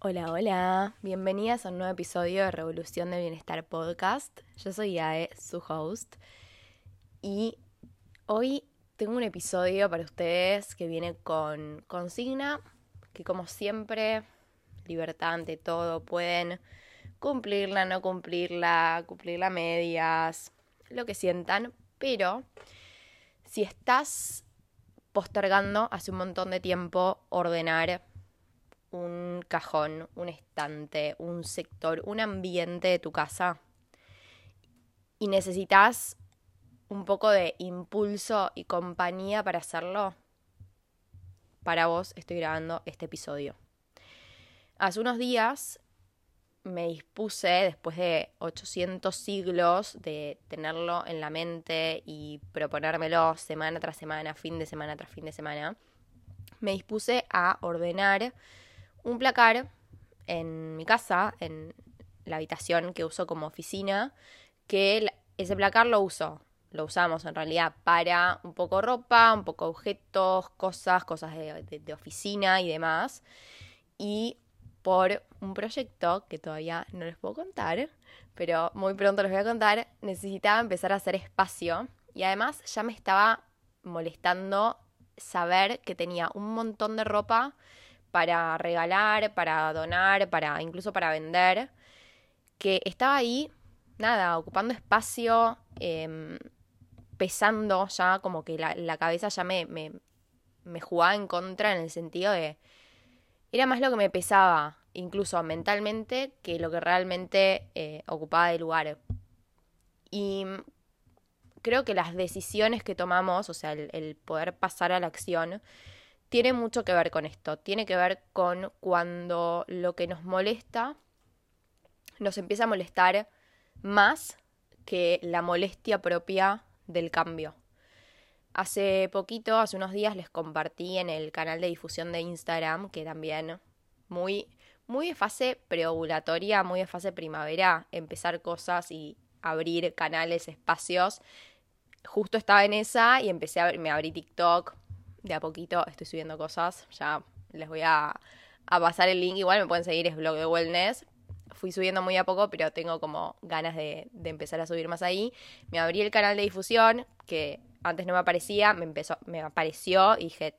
Hola, hola, bienvenidas a un nuevo episodio de Revolución del Bienestar Podcast. Yo soy Yae, su host, y hoy tengo un episodio para ustedes que viene con consigna, que como siempre, libertad ante todo, pueden cumplirla, no cumplirla, cumplirla medias, lo que sientan, pero si estás postergando hace un montón de tiempo ordenar un cajón, un estante, un sector, un ambiente de tu casa y necesitas un poco de impulso y compañía para hacerlo, para vos estoy grabando este episodio. Hace unos días me dispuse, después de 800 siglos de tenerlo en la mente y proponérmelo semana tras semana, fin de semana tras fin de semana, me dispuse a ordenar un placar en mi casa, en la habitación que uso como oficina, que ese placar lo uso, lo usamos en realidad para un poco ropa, un poco objetos, cosas, cosas de, oficina y demás. Y por un proyecto que todavía no les puedo contar, pero muy pronto les voy a contar, necesitaba empezar a hacer espacio y además ya me estaba molestando saber que tenía un montón de ropa para regalar, para donar, para incluso para vender, que estaba ahí, nada, ocupando espacio, em, pesando ya, como que la, cabeza ya me, me, me, jugaba en contra en el sentido de... Era más lo que me pesaba, incluso mentalmente, que lo que realmente eh, ocupaba de lugar. Y creo que las decisiones que tomamos, o sea, el poder pasar a la acción, tiene mucho que ver con esto. Tiene que ver con cuando lo que nos molesta nos empieza a molestar más que la molestia propia del cambio. Hace poquito, hace unos días, les compartí en el canal de difusión de Instagram que también muy, muy de fase preovulatoria, muy de fase primavera, empezar cosas y abrir canales, espacios. Justo estaba en esa y empecé a me abrí TikTok, de a poquito estoy subiendo cosas. Ya les voy a, pasar el link. Igual me pueden seguir, es blog de wellness. Fui subiendo muy a poco, pero tengo como ganas de, de empezar a subir más ahí. Me abrí el canal de difusión, que antes no me aparecía, me empezó, me apareció y dije,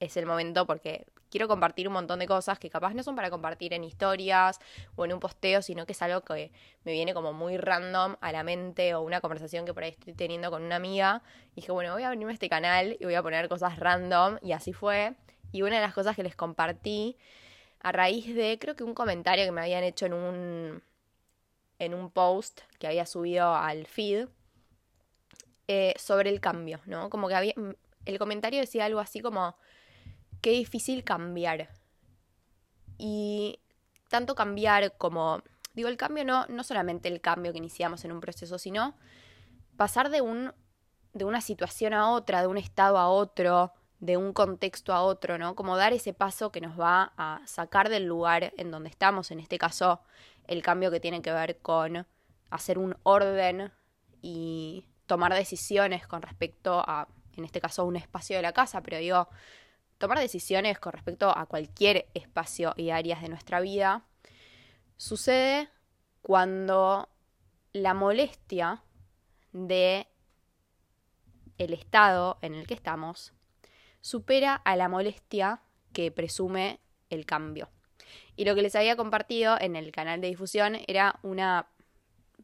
es el momento porque quiero compartir un montón de cosas que capaz no son para compartir en historias o en un posteo, sino que es algo que me viene como muy random a la mente o una conversación que por ahí estoy teniendo con una amiga. Y dije, bueno, voy a abrirme este canal y voy a poner cosas random y así fue. Y una de las cosas que les compartí a raíz de, creo que un comentario que me habían hecho en un, en un post que había subido al feed eh, sobre el cambio, ¿no? Como que había, el comentario decía algo así como qué difícil cambiar. Y tanto cambiar como, digo, el cambio no, no solamente el cambio que iniciamos en un proceso, sino pasar de, un, de una situación a otra, de un estado a otro, de un contexto a otro, ¿no? Como dar ese paso que nos va a sacar del lugar en donde estamos, en este caso el cambio que tiene que ver con hacer un orden y tomar decisiones con respecto a, en este caso, un espacio de la casa, pero digo, tomar decisiones con respecto a cualquier espacio y áreas de nuestra vida, sucede cuando la molestia de el estado en el que estamos supera a la molestia que presume el cambio. Y lo que les había compartido en el canal de difusión era una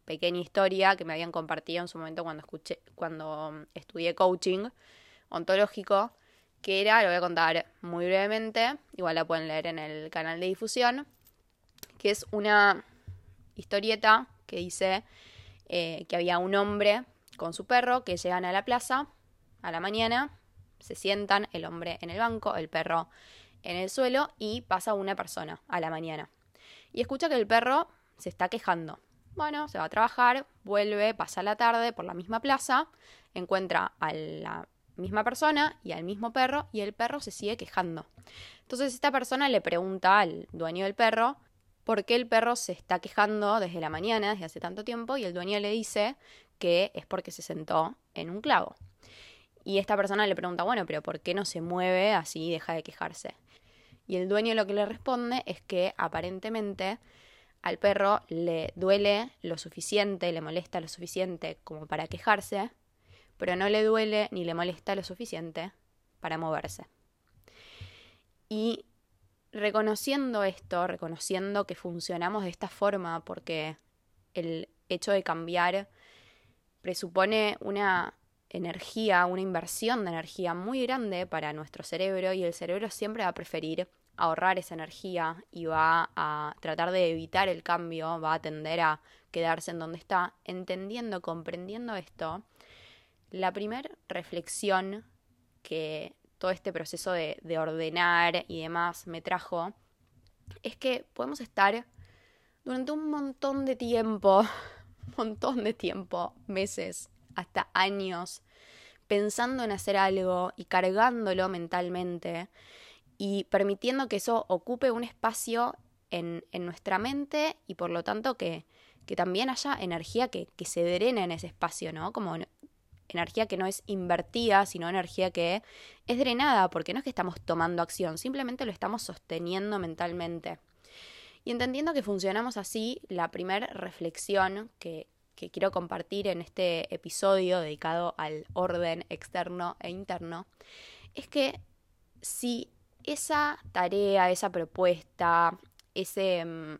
pequeña historia que me habían compartido en su momento cuando escuché, cuando estudié coaching ontológico, que era, lo voy a contar muy brevemente, igual la pueden leer en el canal de difusión, que es una historieta que dice eh, que había un hombre con su perro que llegan a la plaza a la mañana, se sientan, el hombre en el banco, el perro en el suelo y pasa una persona a la mañana. Y escucha que el perro se está quejando. Bueno, se va a trabajar, vuelve, pasa la tarde por la misma plaza, encuentra a la misma persona y al mismo perro y el perro se sigue quejando. Entonces esta persona le pregunta al dueño del perro por qué el perro se está quejando desde la mañana, desde hace tanto tiempo, y el dueño le dice que es porque se sentó en un clavo. Y esta persona le pregunta, bueno, pero ¿por qué no se mueve así y deja de quejarse? Y el dueño lo que le responde es que aparentemente al perro le duele lo suficiente, le molesta lo suficiente como para quejarse, pero no le duele ni le molesta lo suficiente para moverse. Y reconociendo esto, reconociendo que funcionamos de esta forma, porque el hecho de cambiar presupone una energía, una inversión de energía muy grande para nuestro cerebro y el cerebro siempre va a preferir ahorrar esa energía y va a tratar de evitar el cambio, va a tender a quedarse en donde está, entendiendo, comprendiendo esto, la primera reflexión que todo este proceso de, de, ordenar y demás me trajo es que podemos estar durante un montón de tiempo, montón de tiempo, meses, hasta años, pensando en hacer algo y cargándolo mentalmente y permitiendo que eso ocupe un espacio en, nuestra mente y por lo tanto que, también haya energía que, que, se drene en ese espacio, ¿no? Como energía que no es invertida, sino energía que es drenada, porque no es que estamos tomando acción, simplemente lo estamos sosteniendo mentalmente. Y entendiendo que funcionamos así, la primera reflexión que, que quiero compartir en este episodio dedicado al orden externo e interno es que si esa tarea, esa propuesta, ese mm,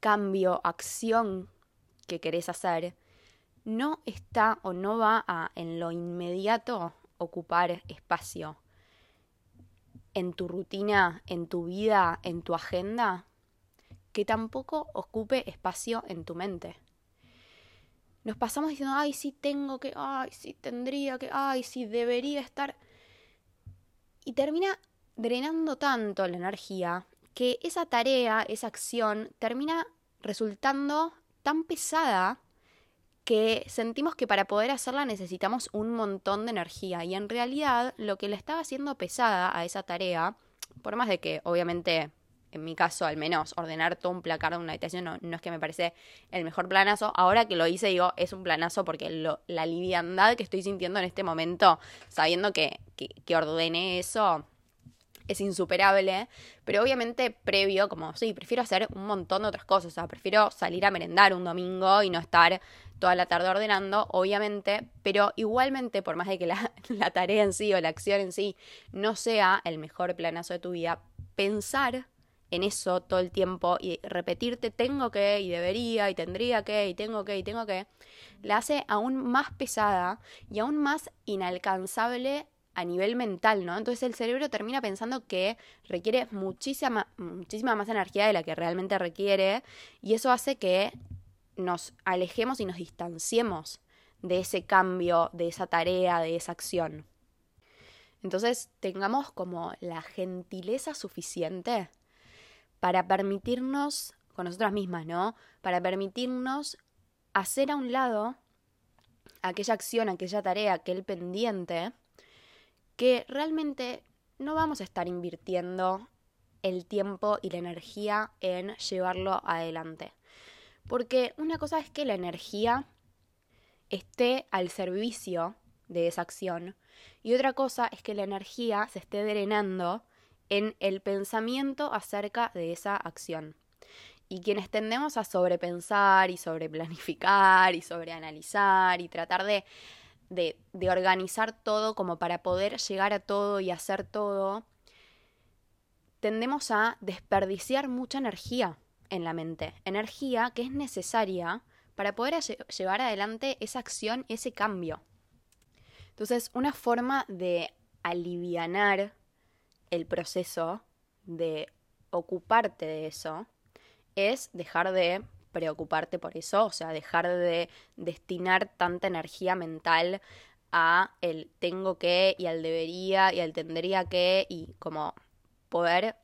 cambio, acción que querés hacer, no está o no va a en lo inmediato ocupar espacio en tu rutina, en tu vida, en tu agenda, que tampoco ocupe espacio en tu mente. Nos pasamos diciendo, ay, sí tengo que, ay, sí tendría que, ay, sí debería estar. Y termina drenando tanto la energía que esa tarea, esa acción, termina resultando tan pesada que sentimos que para poder hacerla necesitamos un montón de energía. Y en realidad lo que le estaba haciendo pesada a esa tarea, por más de que obviamente en mi caso al menos, ordenar todo un placar de una habitación no, no, es que me parece el mejor planazo. Ahora que lo hice, digo, es un planazo porque lo, la liviandad que estoy sintiendo en este momento, sabiendo que, que, que eso, es insuperable, pero obviamente previo, como sí, prefiero hacer un montón de otras cosas, o sea, prefiero salir a merendar un domingo y no estar toda la tarde ordenando, obviamente, pero igualmente, por más de que la, tarea en sí o la acción en sí no sea el mejor planazo de tu vida, pensar en eso todo el tiempo y repetirte tengo que y debería y tendría que y tengo que y tengo que, la hace aún más pesada y aún más inalcanzable a nivel mental, ¿no? Entonces el cerebro termina pensando que requiere muchísima, muchísima más energía de la que realmente requiere y eso hace que nos alejemos y nos distanciemos de ese cambio, de esa tarea, de esa acción. Entonces tengamos como la gentileza suficiente para permitirnos, con nosotras mismas, ¿no? Para permitirnos hacer a un lado aquella acción, aquella tarea, aquel pendiente que realmente no vamos a estar invirtiendo el tiempo y la energía en llevarlo adelante. Porque una cosa es que la energía esté al servicio de esa acción y otra cosa es que la energía se esté drenando en el pensamiento acerca de esa acción. Y quienes tendemos a sobrepensar y sobreplanificar y sobreanalizar y tratar de de, organizar todo como para poder llegar a todo y hacer todo, tendemos a desperdiciar mucha energía en la mente, energía que es necesaria para poder llevar adelante esa acción, ese cambio. Entonces, una forma de alivianar el proceso de ocuparte de eso es dejar de preocuparte por eso, o sea, dejar de destinar tanta energía mental a el tengo que y al debería y al tendría que y como poder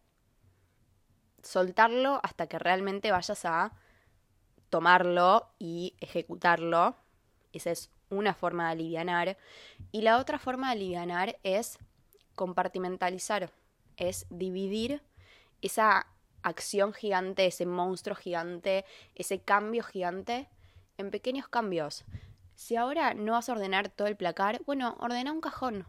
soltarlo hasta que realmente vayas a tomarlo y ejecutarlo. Esa es una forma de alivianar. Y la otra forma de alivianar es compartimentalizar, es dividir esa acción gigante, ese monstruo gigante, ese cambio gigante, en pequeños cambios. Si ahora no vas a ordenar todo el placar, bueno, ordena un cajón.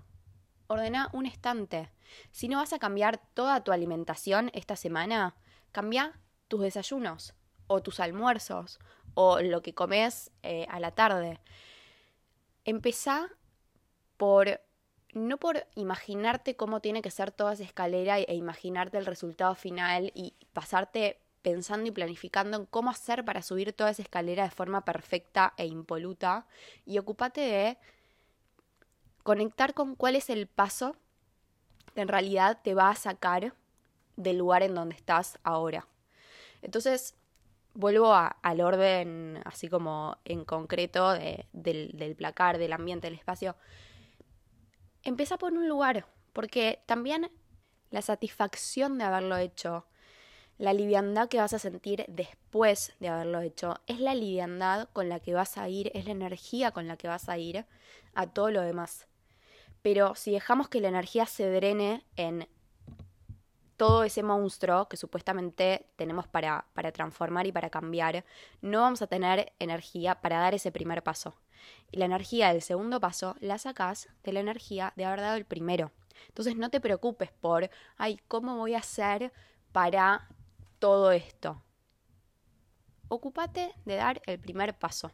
ordena un estante. Si no vas a cambiar toda tu alimentación esta semana, cambia tus desayunos o tus almuerzos o lo que comes eh, a la tarde. Empezá por no por imaginarte cómo tiene que ser toda esa escalera e imaginarte el resultado final y pasarte pensando y planificando en cómo hacer para subir toda esa escalera de forma perfecta e impoluta y ocúpate de conectar con cuál es el paso que en realidad te va a sacar del lugar en donde estás ahora. Entonces, vuelvo al orden así como en concreto del, del placar, del ambiente, del espacio. Empieza por un lugar, porque también la satisfacción de haberlo hecho, la liviandad que vas a sentir después de haberlo hecho, es la liviandad con la que vas a ir, es la energía con la que vas a ir a todo lo demás. Pero si dejamos que la energía se drene en todo ese monstruo que supuestamente tenemos para, para transformar y para cambiar, no vamos a tener energía para dar ese primer paso. Y la energía del segundo paso la sacás de la energía de haber dado el primero. Entonces no te preocupes por, ay, ¿cómo voy a hacer para todo esto? Ocúpate de dar el primer paso.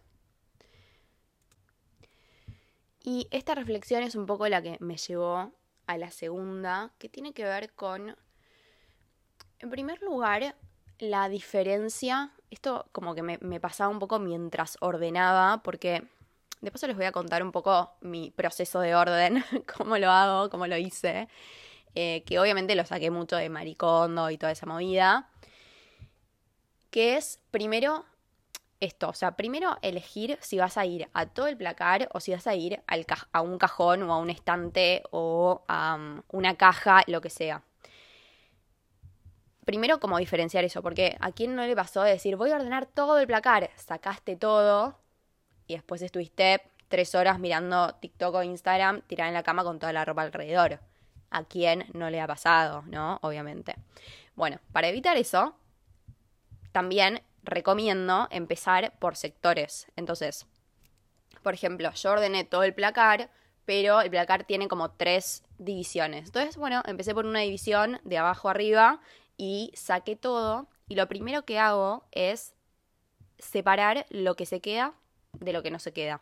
Y esta reflexión es un poco la que me llevó a la segunda, que tiene que ver con, en primer lugar, la diferencia, esto como que me, pasaba un poco mientras ordenaba, porque de paso les voy a contar un poco mi proceso de orden, cómo lo hago, cómo lo hice, eh, que obviamente lo saqué mucho de Maricondo y toda esa movida, que es primero esto, o sea, primero elegir si vas a ir a todo el placar o si vas a ir a un cajón o a un estante o a um, una caja, lo que sea. Primero, como diferenciar eso, porque a quién no le pasó de decir, voy a ordenar todo el placar, sacaste todo y después estuviste tres horas mirando TikTok o Instagram tirada en la cama con toda la ropa alrededor. A quién no le ha pasado, ¿no? Obviamente. Bueno, para evitar eso, también recomiendo empezar por sectores. Entonces, por ejemplo, yo ordené todo el placar, pero el placar tiene como tres divisiones. Entonces, bueno, empecé por una división de abajo arriba y saqué todo. Y lo primero que hago es separar lo que se queda de lo que no se queda.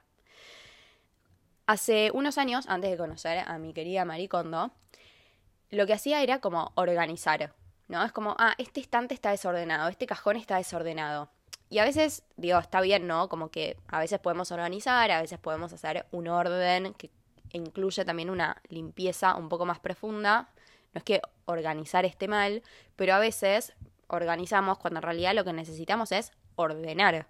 Hace unos años, antes de conocer a mi querida Maricondo, lo que hacía era como organizar. ¿no? Es como, ah, este estante está desordenado, este cajón está desordenado. Y a veces, digo, está bien, ¿no? Como que a veces podemos organizar, a veces podemos hacer un orden que incluye también una limpieza un poco más profunda. No es que organizar esté mal, pero a veces organizamos cuando en realidad lo que necesitamos es ordenar.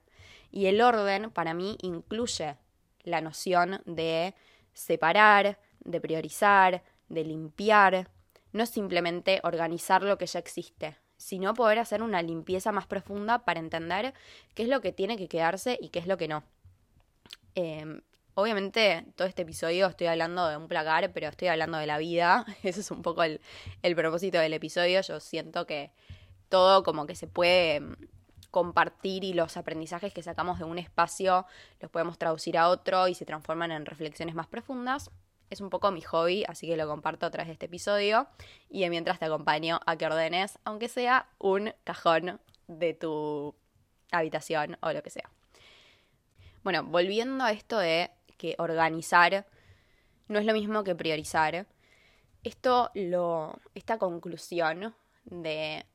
Y el orden para mí incluye la noción de separar, de priorizar, de limpiar, no simplemente organizar lo que ya existe, sino poder hacer una limpieza más profunda para entender qué es lo que tiene que quedarse y qué es lo que no. Em, obviamente, todo este episodio estoy hablando de un placar, pero estoy hablando de la vida. Ese es un poco el, el propósito del episodio. Yo siento que todo como que se puede em, compartir y los aprendizajes que sacamos de un espacio los podemos traducir a otro y se transforman en reflexiones más profundas es un poco mi hobby, así que lo comparto tras este episodio. Y mientras te acompaño a que ordenes, aunque sea un cajón de tu habitación o lo que sea. Bueno, volviendo a esto de que organizar no es lo mismo que priorizar. Esto lo. esta conclusión de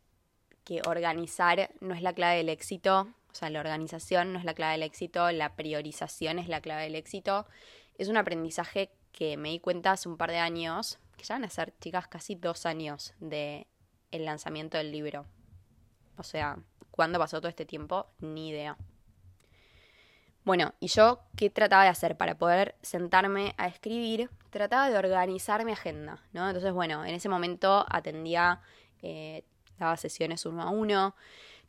que organizar no es la clave del éxito. O sea, la organización no es la clave del éxito, la priorización es la clave del éxito. Es un aprendizaje que me di cuenta hace un par de años, que ya van a ser, chicas, casi dos años de el lanzamiento del libro. O sea, ¿cuándo pasó todo este tiempo? Ni idea. Bueno, ¿y yo qué trataba de hacer para poder sentarme a escribir? Trataba de organizar mi agenda, ¿no? Entonces, bueno, en ese momento atendía, eh, daba sesiones uno a uno,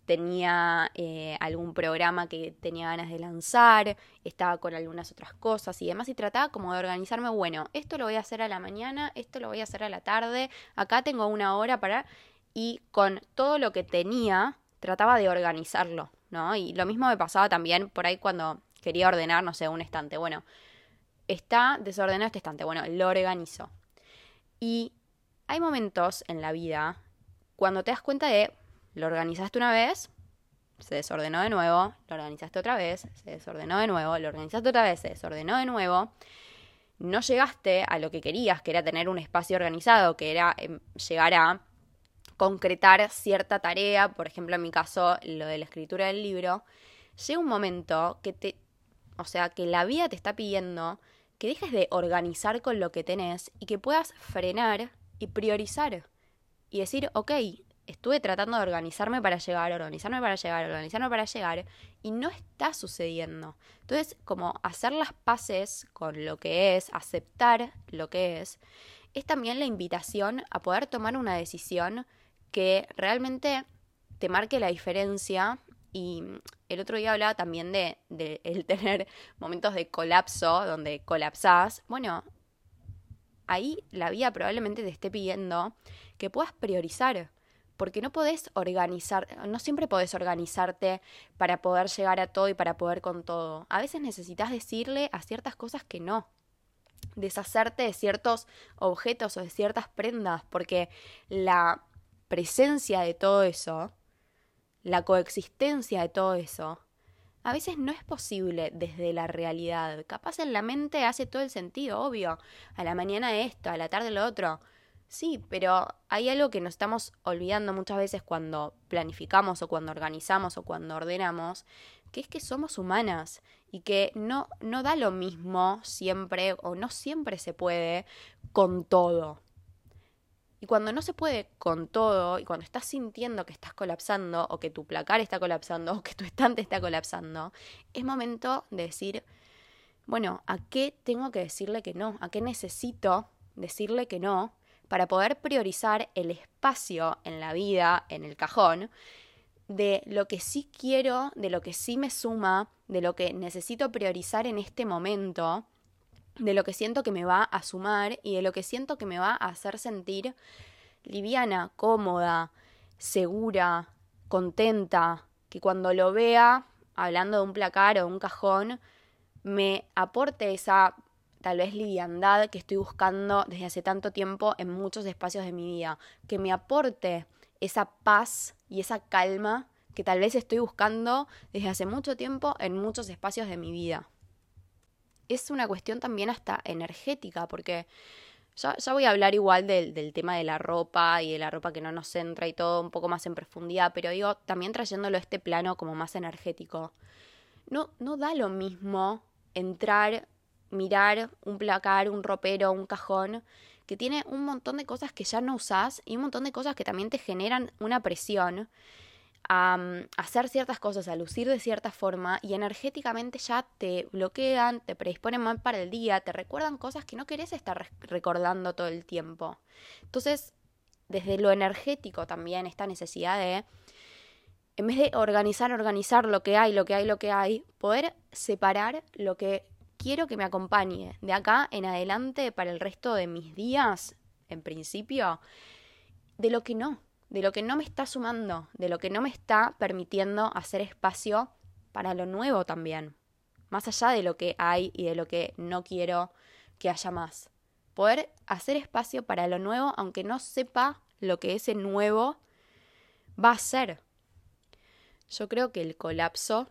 tenía eh, algún programa que tenía ganas de lanzar, estaba con algunas otras cosas y demás, y trataba como de organizarme, bueno, esto lo voy a hacer a la mañana, esto lo voy a hacer a la tarde, acá tengo una hora para... Y con todo lo que tenía, trataba de organizarlo, ¿no? Y lo mismo me pasaba también por ahí cuando quería ordenar, no sé, un estante. Bueno, está desordenado este estante, bueno, lo organizo. Y hay momentos en la vida cuando te das cuenta de lo organizaste una vez, se desordenó de nuevo, lo organizaste otra vez, se desordenó de nuevo, lo organizaste otra vez, se desordenó de nuevo. No llegaste a lo que querías, que era tener un espacio organizado, que era em, llegar a concretar cierta tarea, por ejemplo en mi caso lo de la escritura del libro, llega un momento que te, o sea, que la vida te está pidiendo que dejes de organizar con lo que tenés y que puedas frenar y priorizar y decir, ok, estuve tratando de organizarme para llegar, organizarme para llegar, organizarme para llegar, y no está sucediendo. Entonces, como hacer las paces con lo que es, aceptar lo que es, es también la invitación a poder tomar una decisión que realmente te marque la diferencia. Y el otro día hablaba también de, de el tener momentos de colapso, donde colapsás. Bueno, ahí la vida probablemente te esté pidiendo que puedas priorizar porque no podés organizar, no siempre podés organizarte para poder llegar a todo y para poder con todo. A veces necesitas decirle a ciertas cosas que no, deshacerte de ciertos objetos o de ciertas prendas, porque la presencia de todo eso, la coexistencia de todo eso, a veces no es posible desde la realidad. Capaz en la mente hace todo el sentido, obvio. A la mañana esto, a la tarde lo otro. Sí, pero hay algo que nos estamos olvidando muchas veces cuando planificamos o cuando organizamos o cuando ordenamos, que es que somos humanas y que no, no da lo mismo siempre o no siempre se puede con todo. Y cuando no se puede con todo y cuando estás sintiendo que estás colapsando o que tu placar está colapsando o que tu estante está colapsando, es momento de decir, bueno, ¿a qué tengo que decirle que no? ¿A qué necesito decirle que no? para poder priorizar el espacio en la vida, en el cajón, de lo que sí quiero, de lo que sí me suma, de lo que necesito priorizar en este momento, de lo que siento que me va a sumar y de lo que siento que me va a hacer sentir liviana, cómoda, segura, contenta, que cuando lo vea, hablando de un placar o un cajón, me aporte esa tal vez liviandad que estoy buscando desde hace tanto tiempo en muchos espacios de mi vida, que me aporte esa paz y esa calma que tal vez estoy buscando desde hace mucho tiempo en muchos espacios de mi vida. Es una cuestión también hasta energética, porque ya, voy a hablar igual del, del, tema de la ropa y de la ropa que no nos entra y todo un poco más en profundidad, pero digo, también trayéndolo a este plano como más energético. No, no da lo mismo entrar mirar un placar, un ropero, un cajón, que tiene un montón de cosas que ya no usás y un montón de cosas que también te generan una presión a, hacer ciertas cosas, a lucir de cierta forma y energéticamente ya te bloquean, te predisponen mal para el día, te recuerdan cosas que no querés estar recordando todo el tiempo. Entonces, desde lo energético también esta necesidad de, en vez de organizar, organizar lo que hay, lo que hay, lo que hay, poder separar lo que quiero que me acompañe de acá en adelante para el resto de mis días, en principio, de lo que no, de lo que no me está sumando, de lo que no me está permitiendo hacer espacio para lo nuevo también, más allá de lo que hay y de lo que no quiero que haya más. Poder hacer espacio para lo nuevo aunque no sepa lo que ese nuevo va a ser. Yo creo que el colapso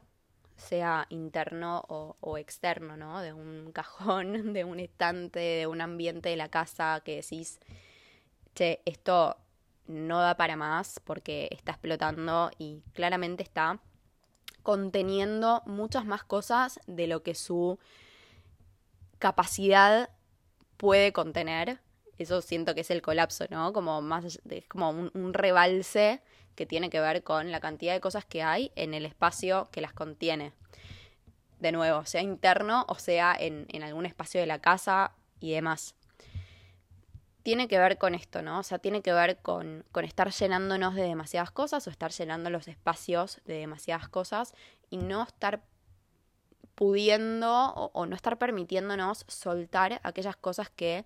sea interno o, externo, ¿no? De un cajón, de un estante, de un ambiente de la casa que decís, che, esto no da para más porque está explotando y claramente está conteniendo muchas más cosas de lo que su capacidad puede contener. Eso siento que es el colapso, ¿no? Como más es como un, un rebalse que tiene que ver con la cantidad de cosas que hay en el espacio que las contiene. De nuevo, sea interno o sea en, algún espacio de la casa y demás. Tiene que ver con esto, ¿no? O sea, tiene que ver con, con estar llenándonos de demasiadas cosas o estar llenando los espacios de demasiadas cosas y no estar pudiendo o, no estar permitiéndonos soltar aquellas cosas que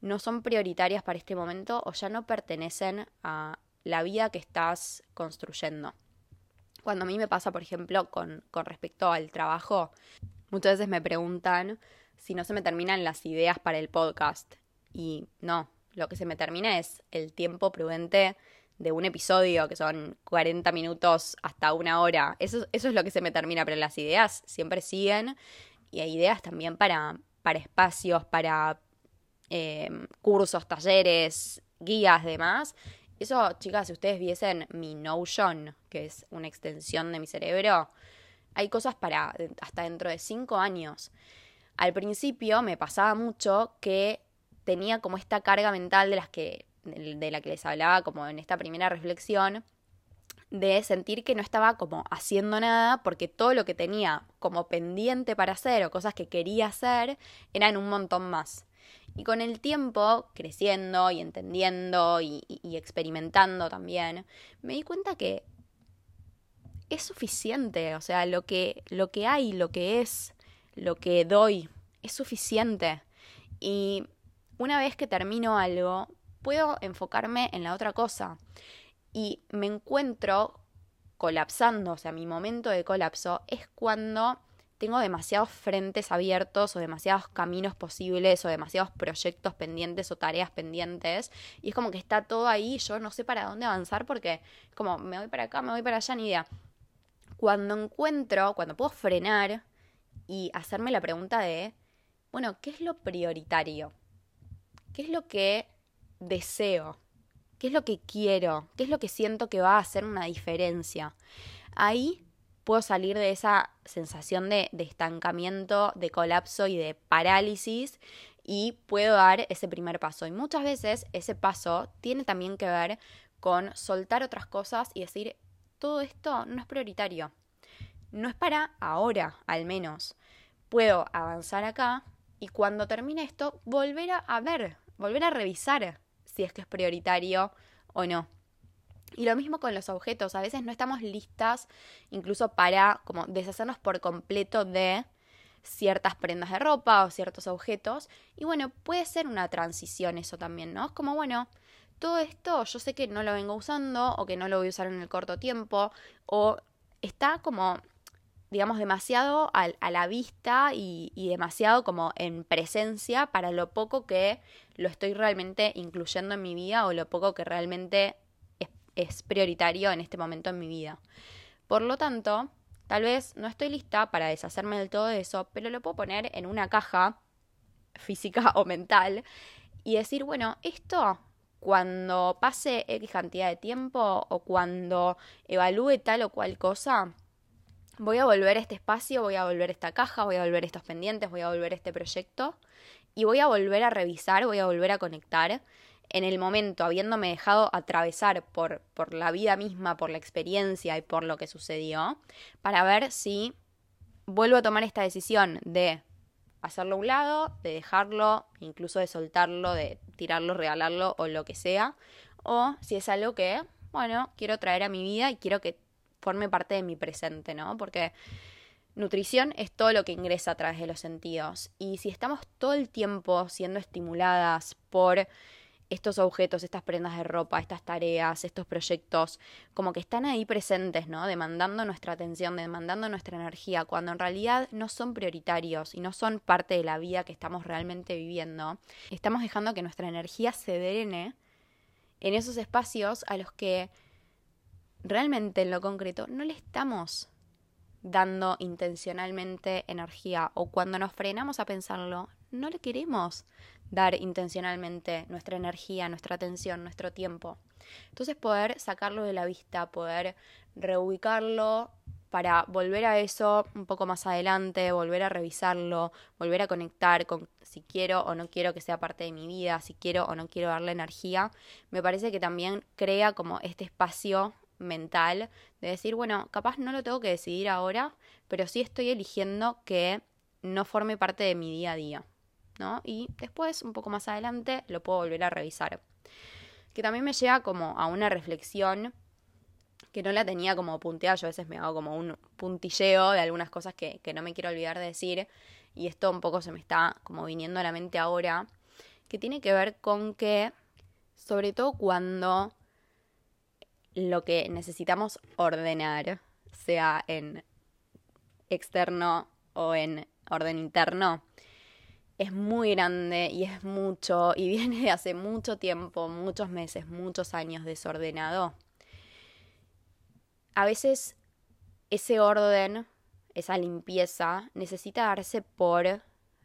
no son prioritarias para este momento o ya no pertenecen a, la vida que estás construyendo. Cuando a mí me pasa, por ejemplo, con, con respecto al trabajo, muchas veces me preguntan si no se me terminan las ideas para el podcast. Y no, lo que se me termina es el tiempo prudente de un episodio, que son 40 minutos hasta una hora. Eso, eso es lo que se me termina, pero las ideas siempre siguen y hay ideas también para, para espacios, para eh, cursos, talleres, guías, demás. Eso, chicas, si ustedes viesen mi Notion, que es una extensión de mi cerebro, hay cosas para hasta dentro de cinco años. Al principio me pasaba mucho que tenía como esta carga mental de las que de la que les hablaba como en esta primera reflexión, de sentir que no estaba como haciendo nada porque todo lo que tenía como pendiente para hacer o cosas que quería hacer eran un montón más. Y con el tiempo, creciendo y entendiendo y, y experimentando también, me di cuenta que es suficiente, o sea, lo que, lo que hay, lo que es, lo que doy, es suficiente. Y una vez que termino algo, puedo enfocarme en la otra cosa. Y me encuentro colapsando, o sea, mi momento de colapso es cuando tengo demasiados frentes abiertos o demasiados caminos posibles o demasiados proyectos pendientes o tareas pendientes y es como que está todo ahí, yo no sé para dónde avanzar porque es como me voy para acá, me voy para allá, ni idea. Cuando encuentro, cuando puedo frenar y hacerme la pregunta de, bueno, ¿qué es lo prioritario? ¿Qué es lo que deseo? ¿Qué es lo que quiero? ¿Qué es lo que siento que va a hacer una diferencia? Ahí puedo salir de esa sensación de, estancamiento, de colapso y de parálisis y puedo dar ese primer paso. Y muchas veces ese paso tiene también que ver con soltar otras cosas y decir, todo esto no es prioritario. No es para ahora, al menos. Puedo avanzar acá y cuando termine esto, volver a ver, volver a revisar si es que es prioritario o no. Y lo mismo con los objetos, a veces no estamos listas incluso para como deshacernos por completo de ciertas prendas de ropa o ciertos objetos. Y bueno, puede ser una transición eso también, ¿no? Es como, bueno, todo esto yo sé que no lo vengo usando o que no lo voy a usar en el corto tiempo o está como digamos, demasiado a, la vista y, demasiado como en presencia para lo poco que lo estoy realmente incluyendo en mi vida o lo poco que realmente es prioritario en este momento en mi vida. Por lo tanto, tal vez no estoy lista para deshacerme del todo de eso, pero lo puedo poner en una caja física o mental y decir, bueno, esto cuando pase X cantidad de tiempo o cuando evalúe tal o cual cosa, voy a volver a este espacio, voy a volver a esta caja, voy a volver a estos pendientes, voy a volver a este proyecto y voy a volver a revisar, voy a volver a conectar en el momento, habiéndome dejado atravesar por, por la vida misma, por la experiencia y por lo que sucedió, para ver si vuelvo a tomar esta decisión de hacerlo a un lado, de dejarlo, incluso de soltarlo, de tirarlo, regalarlo o lo que sea, o si es algo que, bueno, quiero traer a mi vida y quiero que forme parte de mi presente, ¿no? Porque nutrición es todo lo que ingresa a través de los sentidos y si estamos todo el tiempo siendo estimuladas por estos objetos, estas prendas de ropa, estas tareas, estos proyectos, como que están ahí presentes, ¿no? Demandando nuestra atención, demandando nuestra energía, cuando en realidad no son prioritarios y no son parte de la vida que estamos realmente viviendo. Estamos dejando que nuestra energía se drene en esos espacios a los que realmente en lo concreto no le estamos dando intencionalmente energía o cuando nos frenamos a pensarlo, no le queremos dar intencionalmente nuestra energía, nuestra atención, nuestro tiempo. Entonces poder sacarlo de la vista, poder reubicarlo para volver a eso un poco más adelante, volver a revisarlo, volver a conectar con si quiero o no quiero que sea parte de mi vida, si quiero o no quiero darle energía, me parece que también crea como este espacio mental de decir, bueno, capaz no lo tengo que decidir ahora, pero sí estoy eligiendo que no forme parte de mi día a día. Y después, un poco más adelante, lo puedo volver a revisar. Que también me lleva como a una reflexión que no la tenía como punteada, yo a veces me hago como un puntilleo de algunas cosas que, que no me quiero olvidar de decir, y esto un poco se me está como viniendo a la mente ahora, que tiene que ver con que, sobre todo cuando lo que necesitamos ordenar, sea en externo o en orden interno, es muy grande y es mucho y viene de hace mucho tiempo, muchos meses, muchos años desordenado, a veces ese orden, esa limpieza, necesita darse por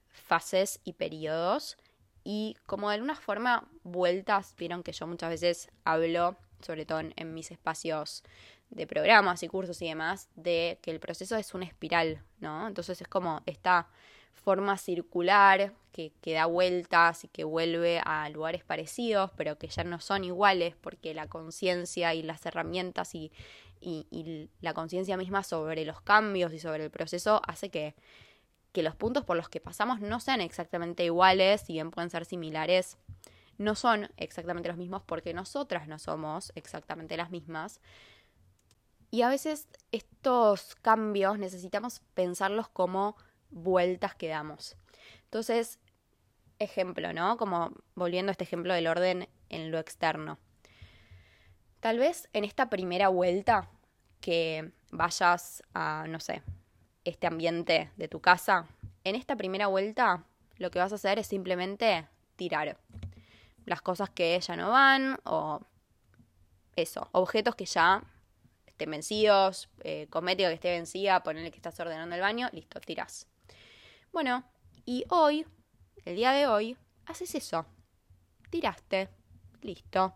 fases y periodos y como de alguna forma vueltas, vieron que yo muchas veces hablo, sobre todo en, mis espacios de programas y cursos y demás, de que el proceso es una espiral, ¿no? Entonces es como esta forma circular que, que, da vueltas y que vuelve a lugares parecidos, pero que ya no son iguales porque la conciencia y las herramientas y, y, la conciencia misma sobre los cambios y sobre el proceso hace que, que los puntos por los que pasamos no sean exactamente iguales, si bien pueden ser similares, no son exactamente los mismos porque nosotras no somos exactamente las mismas. Y a veces estos cambios necesitamos pensarlos como vueltas que damos. Entonces, ejemplo, ¿no? Como volviendo a este ejemplo del orden en lo externo. Tal vez en esta primera vuelta que vayas a, no sé, este ambiente de tu casa, en esta primera vuelta lo que vas a hacer es simplemente tirar las cosas que ya no van o eso, objetos que ya estén vencidos, eh, que esté vencida, ponerle que estás ordenando el baño, listo, tiras. Bueno, y hoy, el día de hoy, haces eso. Tiraste, listo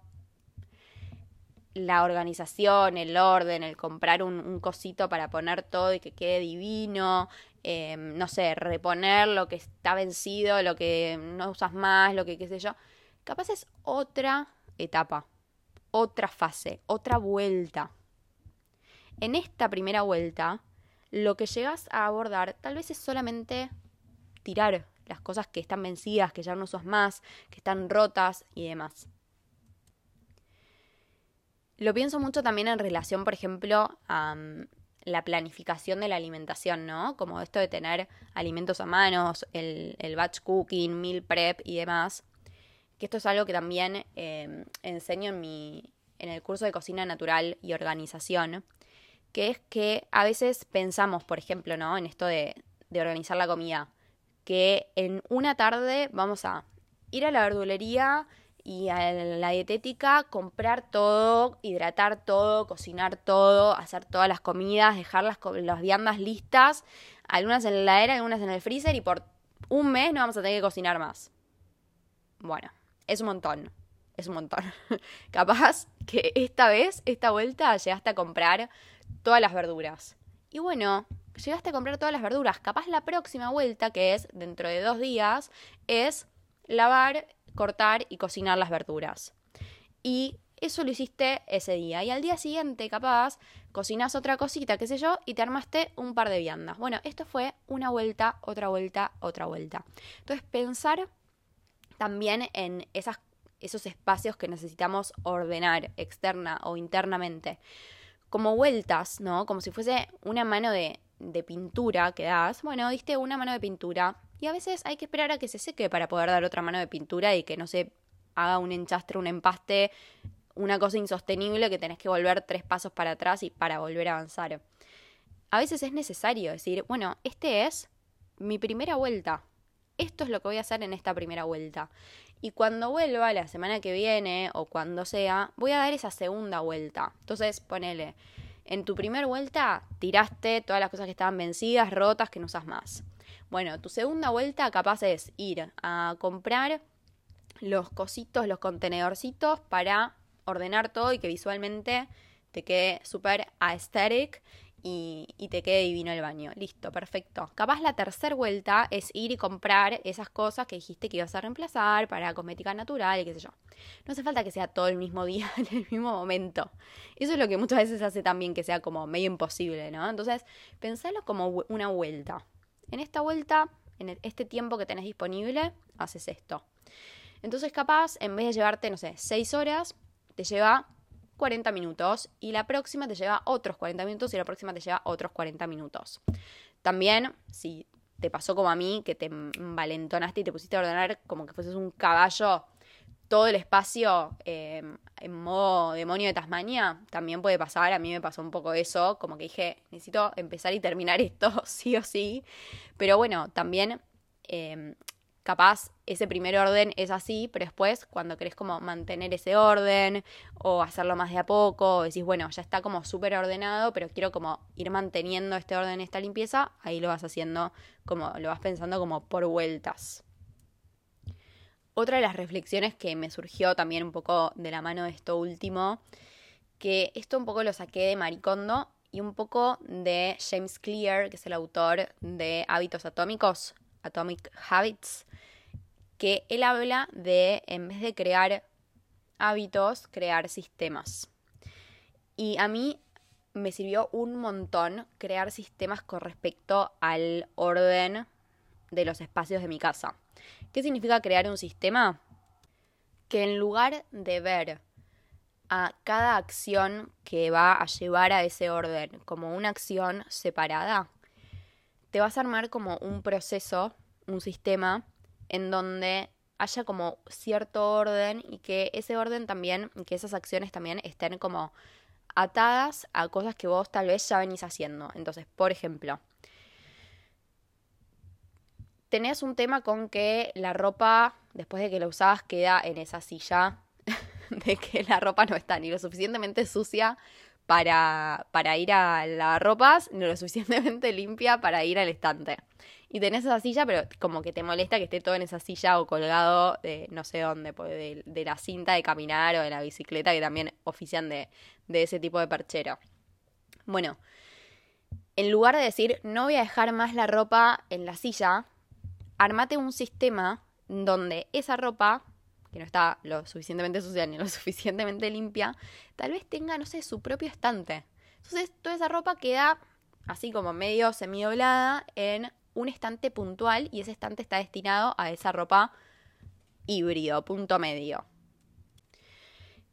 la organización, el orden, el comprar un, cosito para poner todo y que quede divino, em, no sé, reponer lo que está vencido, lo que no usas más, lo que qué sé yo. Capaz es otra etapa, otra fase, otra vuelta. En esta primera vuelta, lo que llegas a abordar tal vez es solamente tirar las cosas que están vencidas, que ya no usas más, que están rotas y demás. Lo pienso mucho también en relación, por ejemplo, a mm, la planificación de la alimentación, ¿no? Como esto de tener alimentos a manos, el, batch cooking, meal prep y demás. Que esto es algo que también em, enseño en, mi, en el curso de cocina natural y organización, que es que a veces pensamos, por ejemplo, ¿no? En esto de, de organizar la comida, que en una tarde vamos a ir a la verdulería y a la dietética comprar todo, hidratar todo, cocinar todo, hacer todas las comidas, dejar las, viandas listas, algunas en la heladera, algunas en el freezer y por un mes no vamos a tener que cocinar más. Bueno, es un montón, es un montón. Capaz que esta vez, esta vuelta, llegaste a comprar todas las verduras. Y bueno, llegaste a comprar todas las verduras. Capaz la próxima vuelta, que es dentro de dos días, es lavar cortar y cocinar las verduras. Y eso lo hiciste ese día. Y al día siguiente, capaz, cocinas otra cosita, qué sé yo, y te armaste un par de viandas. Bueno, esto fue una vuelta, otra vuelta, otra vuelta. Entonces, pensar también en esos espacios que necesitamos ordenar externa o internamente. Como vueltas, ¿no? Como si fuese una mano de, de pintura que das. Bueno, diste una mano de pintura, y a veces hay que esperar a que se seque para poder dar otra mano de pintura y que no se haga un enchastre, un empaste, una cosa insostenible que tenés que volver tres pasos para atrás y para volver a avanzar. A veces es necesario decir, bueno, este es mi primera vuelta. Esto es lo que voy a hacer en esta primera vuelta. Y cuando vuelva la semana que viene o cuando sea, voy a dar esa segunda vuelta. Entonces, ponele, en tu primera vuelta tiraste todas las cosas que estaban vencidas, rotas, que no usas más. Bueno, tu segunda vuelta capaz es ir a comprar los cositos, los contenedorcitos para ordenar todo y que visualmente te quede súper aesthetic y, te quede divino el baño. Listo, perfecto. Capaz la tercera vuelta es ir y comprar esas cosas que dijiste que ibas a reemplazar para cosmética natural y qué sé yo. No hace falta que sea todo el mismo día, en el mismo momento. Eso es lo que muchas veces hace también que sea como medio imposible, ¿no? Entonces, pensalo como una vuelta. En esta vuelta, en este tiempo que tenés disponible, haces esto. Entonces capaz, en vez de llevarte, no sé, 6 horas, te lleva 40 minutos y la próxima te lleva otros 40 minutos y la próxima te lleva otros 40 minutos. También, si te pasó como a mí, que te valentonaste y te pusiste a ordenar como que fueses un caballo todo el espacio em, en modo demonio de Tasmania, también puede pasar. A mí me pasó un poco eso, como que dije, necesito empezar y terminar esto sí o sí. Pero bueno, también em, capaz ese primer orden es así, pero después cuando querés como mantener ese orden o hacerlo más de a poco, o decís, bueno, ya está como súper ordenado, pero quiero como ir manteniendo este orden, esta limpieza, ahí lo vas haciendo como, lo vas pensando como por vueltas. Otra de las reflexiones que me surgió también un poco de la mano de esto último, que esto un poco lo saqué de Maricondo y un poco de James Clear, que es el autor de Hábitos Atómicos, Atomic Habits, que él habla de, en vez de crear hábitos, crear sistemas. Y a mí me sirvió un montón crear sistemas con respecto al orden de los espacios de mi casa. ¿Qué significa crear un sistema? Que en lugar de ver a cada acción que va a llevar a ese orden como una acción separada, te vas a armar como un proceso, un sistema, en donde haya como cierto orden y que ese orden también, que esas acciones también estén como atadas a cosas que vos tal vez ya venís haciendo. Entonces, por ejemplo, tenés un tema con que la ropa, después de que la usabas, queda en esa silla, de que la ropa no está ni lo suficientemente sucia para, para ir a lavar ni lo suficientemente limpia para ir al estante. Y tenés esa silla, pero como que te molesta que esté todo en esa silla o colgado de no sé dónde, de, de la cinta de caminar o de la bicicleta, que también ofician de, de ese tipo de perchero. Bueno, en lugar de decir no voy a dejar más la ropa en la silla, armate un sistema donde esa ropa, que no está lo suficientemente sucia ni lo suficientemente limpia, tal vez tenga, no sé, su propio estante. Entonces, toda esa ropa queda así como medio semidoblada en un estante puntual y ese estante está destinado a esa ropa híbrido, punto medio.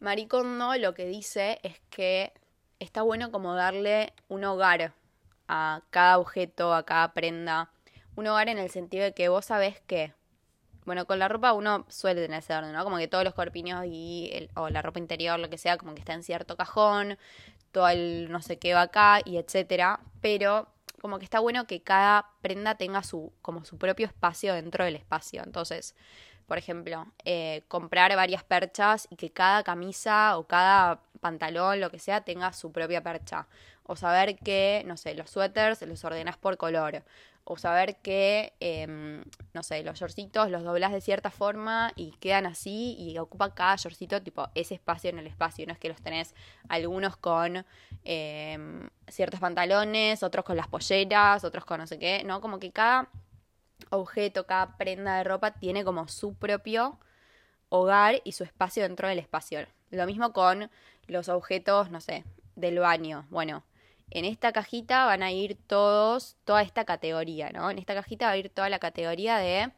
Maricondo lo que dice es que está bueno como darle un hogar a cada objeto, a cada prenda. Un hogar en el sentido de que vos sabés que, bueno, con la ropa uno suele tener ese ¿no? Como que todos los corpiños y o la ropa interior, lo que sea, como que está en cierto cajón, todo el no sé qué va acá y etcétera. Pero como que está bueno que cada prenda tenga su, como su propio espacio dentro del espacio. Entonces, por ejemplo, eh, comprar varias perchas y que cada camisa o cada pantalón, lo que sea, tenga su propia percha. O saber que, no sé, los suéteres los ordenas por color. O saber que, em, no sé, los shortcitos los doblas de cierta forma y quedan así y ocupa cada shortcito tipo ese espacio en el espacio. No es que los tenés algunos con em, ciertos pantalones, otros con las polleras, otros con no sé qué. No, como que cada objeto, cada prenda de ropa tiene como su propio hogar y su espacio dentro del espacio. Lo mismo con los objetos, no sé, del baño. Bueno, en esta cajita van a ir todos, toda esta categoría, ¿no? En esta cajita va a ir toda la categoría de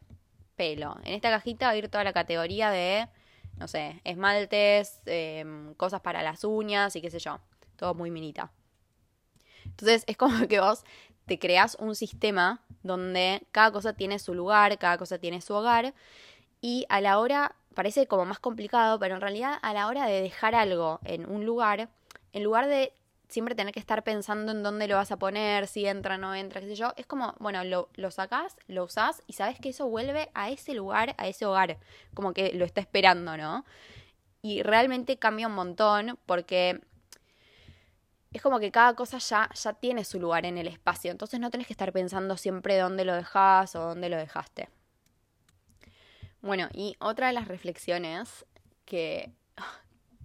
pelo. En esta cajita va a ir toda la categoría de, no sé, esmaltes, em, cosas para las uñas y qué sé yo. Todo muy minita. Entonces es como que vos te creas un sistema donde cada cosa tiene su lugar, cada cosa tiene su hogar y a la hora, parece como más complicado, pero en realidad a la hora de dejar algo en un lugar, en lugar de siempre tener que estar pensando en dónde lo vas a poner, si entra, no entra, qué sé yo. Es como, bueno, lo, lo sacás, lo usás y sabes que eso vuelve a ese lugar, a ese hogar, como que lo está esperando, ¿no? Y realmente cambia un montón porque es como que cada cosa ya, ya tiene su lugar en el espacio, entonces no tenés que estar pensando siempre dónde lo dejás o dónde lo dejaste. Bueno, y otra de las reflexiones que ah,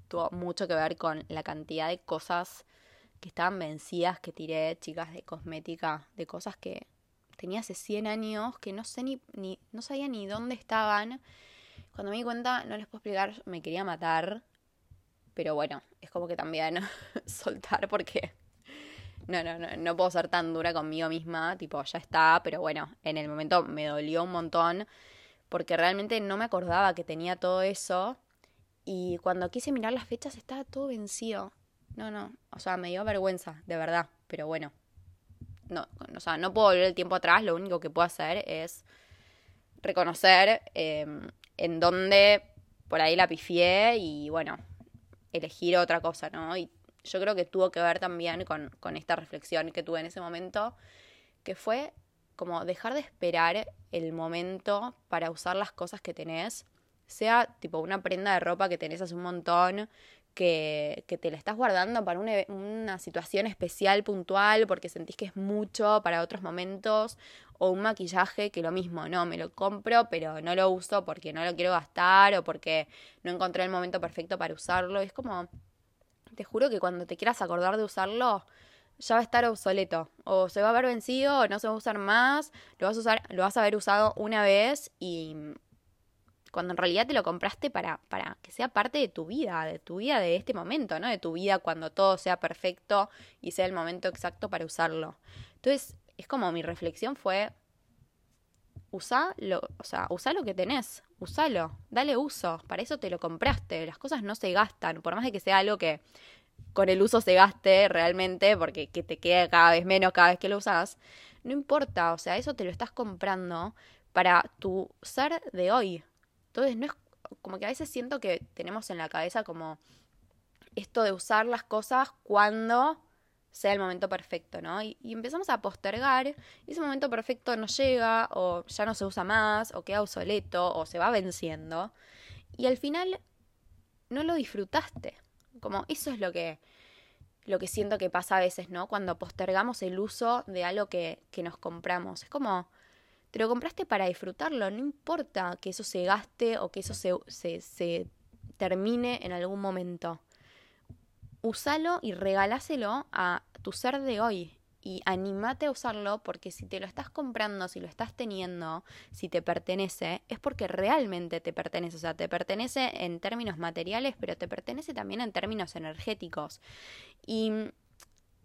tuvo mucho que ver con la cantidad de cosas que estaban vencidas que tiré, chicas, de cosmética, de cosas que tenía hace 100 años, que no sé ni, ni, no sabía ni dónde estaban. Cuando me di cuenta, no les puedo explicar, me quería matar. Pero bueno, es como que también soltar porque no, no, no, no puedo ser tan dura conmigo misma, tipo, ya está, pero bueno, en el momento me dolió un montón porque realmente no me acordaba que tenía todo eso y cuando quise mirar las fechas estaba todo vencido. No, no, o sea, me dio vergüenza, de verdad, pero bueno. No, o sea, no puedo volver el tiempo atrás, lo único que puedo hacer es reconocer em, en dónde por ahí la pifié y bueno, elegir otra cosa, ¿no? Y yo creo que tuvo que ver también con, con esta reflexión que tuve en ese momento, que fue como dejar de esperar el momento para usar las cosas que tenés, sea tipo una prenda de ropa que tenés hace un montón, que, que te la estás guardando para una, una, situación especial, puntual, porque sentís que es mucho para otros momentos, o un maquillaje que lo mismo, no, me lo compro, pero no lo uso porque no lo quiero gastar o porque no encontré el momento perfecto para usarlo. Es como, te juro que cuando te quieras acordar de usarlo, ya va a estar obsoleto. O se va a haber vencido, o no se va a usar más, lo vas a usar, lo vas a haber usado una vez y cuando en realidad te lo compraste para, para que sea parte de tu vida, de tu vida de este momento, ¿no? De tu vida cuando todo sea perfecto y sea el momento exacto para usarlo. Entonces, es como mi reflexión fue, usa lo, o sea, usa lo que tenés, usalo, dale uso, para eso te lo compraste, las cosas no se gastan, por más de que sea algo que con el uso se gaste realmente, porque que te quede cada vez menos cada vez que lo usas, no importa, o sea, eso te lo estás comprando para tu ser de hoy. Entonces, no es como que a veces siento que tenemos en la cabeza como esto de usar las cosas cuando sea el momento perfecto, ¿no? Y, empezamos a postergar, y ese momento perfecto no llega, o ya no se usa más, o queda obsoleto, o se va venciendo, y al final no lo disfrutaste. Como eso es lo que, lo que siento que pasa a veces, ¿no? Cuando postergamos el uso de algo que, que nos compramos. Es como, lo compraste para disfrutarlo, no importa que eso se gaste o que eso se, se, se termine en algún momento usalo y regaláselo a tu ser de hoy. Y animate a usarlo porque si te lo estás comprando, si lo estás teniendo, si te pertenece, es porque realmente te pertenece. O sea, te pertenece en términos materiales, pero te pertenece también en términos energéticos. Y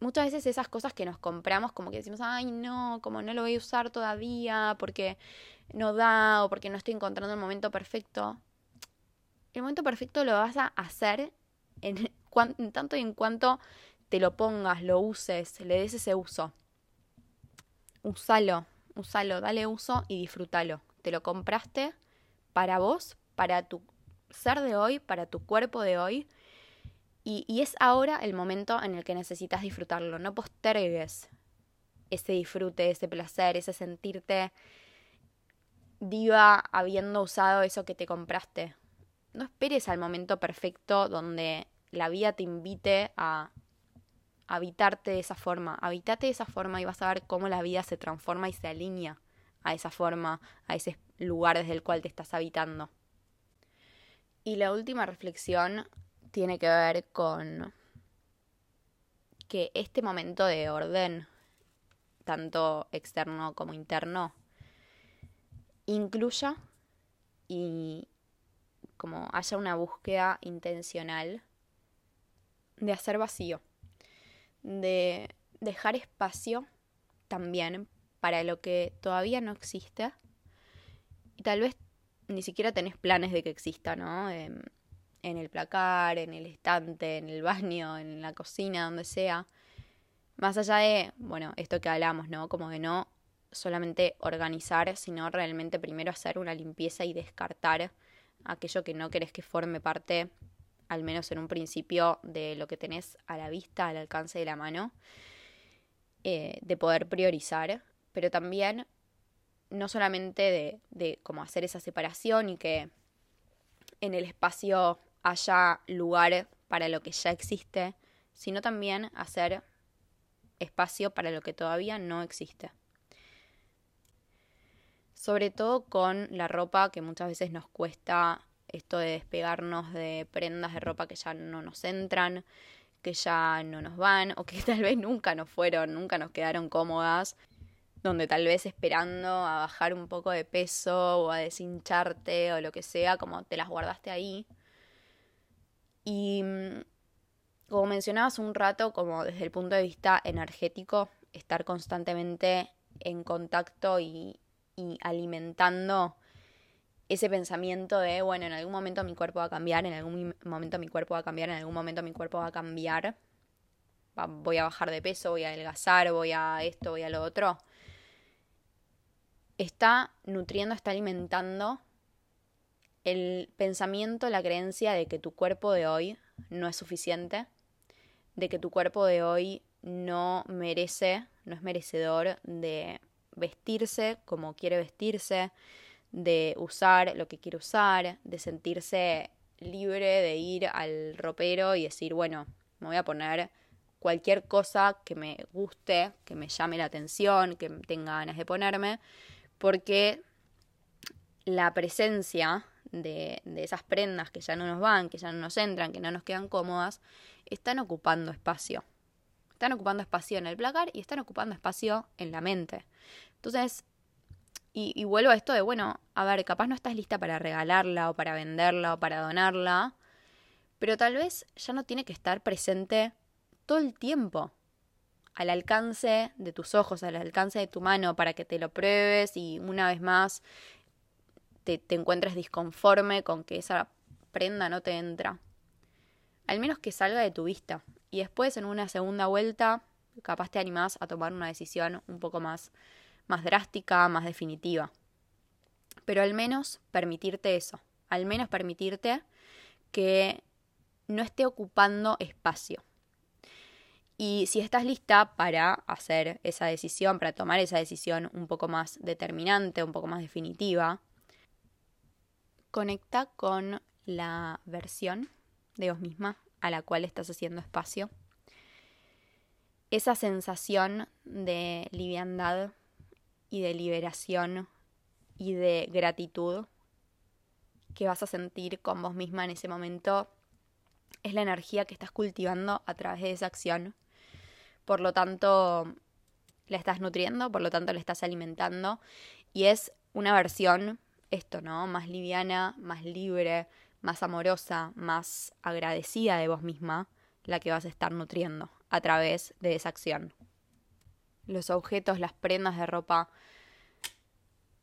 muchas veces esas cosas que nos compramos, como que decimos, ay, no, como no lo voy a usar todavía, porque no da o porque no estoy encontrando el momento perfecto. El momento perfecto lo vas a hacer en, tanto y en cuanto te lo pongas, lo uses, le des ese uso. Usalo, usalo, dale uso y disfrútalo. Te lo compraste para vos, para tu ser de hoy, para tu cuerpo de hoy. Y, es ahora el momento en el que necesitas disfrutarlo. No postergues ese disfrute, ese placer, ese sentirte diva habiendo usado eso que te compraste. No esperes al momento perfecto donde la vida te invite a habitarte de esa forma. Habitate de esa forma y vas a ver cómo la vida se transforma y se alinea a esa forma, a ese lugar desde el cual te estás habitando. Y la última reflexión tiene que ver con que este momento de orden, tanto externo como interno, incluya y como haya una búsqueda intencional de hacer vacío, de dejar espacio también para lo que todavía no existe y tal vez ni siquiera tenés planes de que exista, ¿no? En el placar, en el estante, en el baño, en la cocina, donde sea. Más allá de, bueno, esto que hablamos, ¿no? Como de no solamente organizar, sino realmente primero hacer una limpieza y descartar aquello que no querés que forme parte al menos en un principio, de lo que tenés a la vista, al alcance de la mano, eh, de poder priorizar, pero también no solamente de, de cómo hacer esa separación y que en el espacio haya lugar para lo que ya existe, sino también hacer espacio para lo que todavía no existe. Sobre todo con la ropa que muchas veces nos cuesta esto de despegarnos de prendas de ropa que ya no nos entran, que ya no nos van o que tal vez nunca nos fueron, nunca nos quedaron cómodas, donde tal vez esperando a bajar un poco de peso o a deshincharte o lo que sea, como te las guardaste ahí. Y mm, como mencionabas un rato, como desde el punto de vista energético, estar constantemente en contacto y, y alimentando ese pensamiento de, bueno, en algún momento mi cuerpo va a cambiar, en algún momento mi cuerpo va a cambiar, en algún momento mi cuerpo va a cambiar, voy a bajar de peso, voy a adelgazar, voy a esto, voy a lo otro, está nutriendo, está alimentando el pensamiento, la creencia de que tu cuerpo de hoy no es suficiente, de que tu cuerpo de hoy no merece, no es merecedor de vestirse como quiere vestirse, de usar lo que quiere usar, de sentirse libre de ir al ropero y decir, bueno, me voy a poner cualquier cosa que me guste, que me llame la atención, que tenga ganas de ponerme, porque la presencia de, de, esas prendas que ya no nos van, que ya no nos entran, que no nos quedan cómodas, están ocupando espacio. Están ocupando espacio en el placar y están ocupando espacio en la mente. Entonces, y, y, vuelvo a esto de, bueno, a ver, capaz no estás lista para regalarla o para venderla o para donarla, pero tal vez ya no tiene que estar presente todo el tiempo al alcance de tus ojos, al alcance de tu mano, para que te lo pruebes y una vez más te, te encuentres disconforme con que esa prenda no te entra. Al menos que salga de tu vista. Y después en una segunda vuelta, capaz te animás a tomar una decisión un poco más, más drástica, más definitiva. Pero al menos permitirte eso. Al menos permitirte que no esté ocupando espacio. Y si estás lista para hacer esa decisión, para tomar esa decisión un poco más determinante, un poco más definitiva, conecta con la versión de vos misma a la cual estás haciendo espacio. Esa sensación de liviandad y de liberación y de gratitud que vas a sentir con vos misma en ese momento es la energía que estás cultivando a través de esa acción por lo tanto la estás nutriendo, por lo tanto la estás alimentando y es una versión, esto, ¿no? Más liviana, más libre, más amorosa, más agradecida de vos misma, la que vas a estar nutriendo a través de esa acción. Los objetos, las prendas de ropa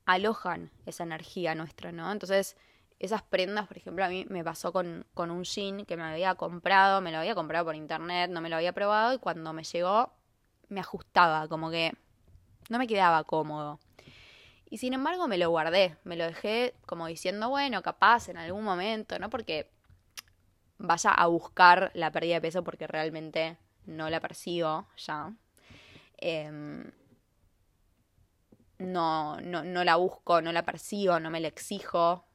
alojan esa energía nuestra, ¿no? Entonces, esas prendas, por ejemplo, a mí me pasó con, con, un jean que me había comprado, me lo había comprado por internet, no me lo había probado y cuando me llegó me ajustaba, como que no me quedaba cómodo. Y sin embargo me lo guardé, me lo dejé como diciendo, bueno, capaz en algún momento, no porque vaya a buscar la pérdida de peso porque realmente no la persigo ya. Eh, no, no, no la busco, no la persigo, no me la exijo,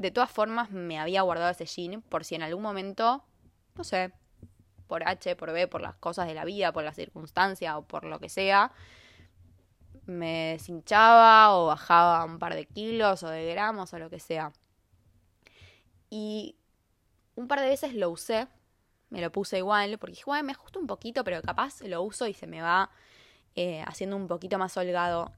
de todas formas, me había guardado ese jean por si en algún momento, no sé, por H, por B, por las cosas de la vida, por la circunstancia o por lo que sea, me deshinchaba o bajaba un par de kilos o de gramos o lo que sea. Y un par de veces lo usé, me lo puse igual, porque dije, me ajusto un poquito, pero capaz lo uso y se me va eh, haciendo un poquito más holgado.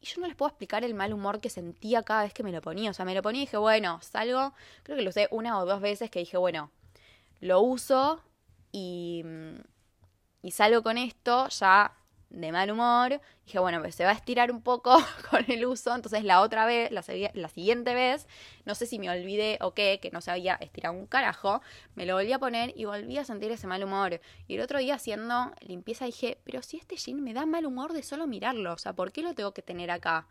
Y yo no les puedo explicar el mal humor que sentía cada vez que me lo ponía. O sea, me lo ponía y dije, bueno, salgo. Creo que lo usé una o dos veces que dije, bueno, lo uso y, y salgo con esto. Ya de mal humor. Dije, bueno, pues se va a estirar un poco con el uso. Entonces la otra vez, la, la, siguiente vez, no sé si me olvidé o qué, que no se había estirado un carajo, me lo volví a poner y volví a sentir ese mal humor. Y el otro día haciendo limpieza dije, pero si este jean me da mal humor de solo mirarlo, o sea, ¿por qué lo tengo que tener acá?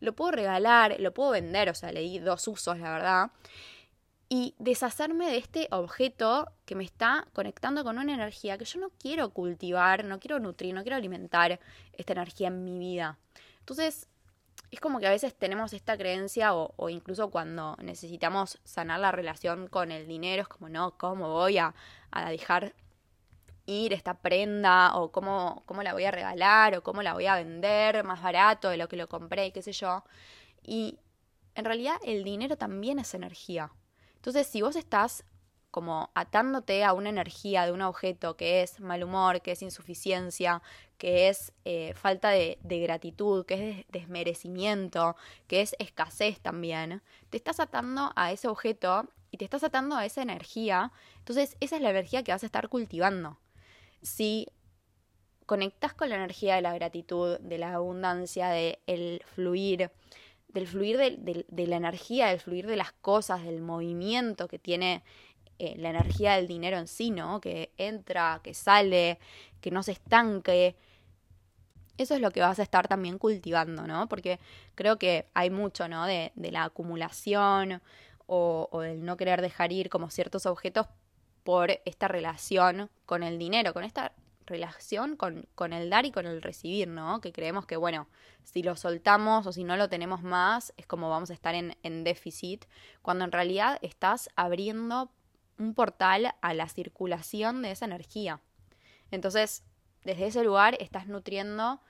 Lo puedo regalar, lo puedo vender, o sea, le di dos usos, la verdad y deshacerme de este objeto que me está conectando con una energía que yo no quiero cultivar, no quiero nutrir, no quiero alimentar esta energía en mi vida. Entonces, es como que a veces tenemos esta creencia o, incluso cuando necesitamos sanar la relación con el dinero, es como, no, ¿cómo voy a, a dejar ir esta prenda o cómo, cómo la voy a regalar o cómo la voy a vender más barato de lo que lo compré, qué sé yo? Y en realidad el dinero también es energía. Entonces, si vos estás como atándote a una energía de un objeto que es mal humor, que es insuficiencia, que es eh, falta de, de, gratitud, que es desmerecimiento, que es escasez también, te estás atando a ese objeto y te estás atando a esa energía, entonces esa es la energía que vas a estar cultivando. Si conectas con la energía de la gratitud, de la abundancia, del el fluir, del fluir de, la energía, del fluir de las cosas, del movimiento que tiene eh, la energía del dinero en sí, ¿no? Que entra, que sale, que no se estanque. Eso es lo que vas a estar también cultivando, ¿no? Porque creo que hay mucho, ¿no? De, la acumulación o, o del no querer dejar ir como ciertos objetos por esta relación con el dinero, con esta relación con, con, el dar y con el recibir, ¿no? Que creemos que, bueno, si lo soltamos o si no lo tenemos más, es como vamos a estar en, en déficit, cuando en realidad estás abriendo un portal a la circulación de esa energía. Entonces, desde ese lugar estás nutriendo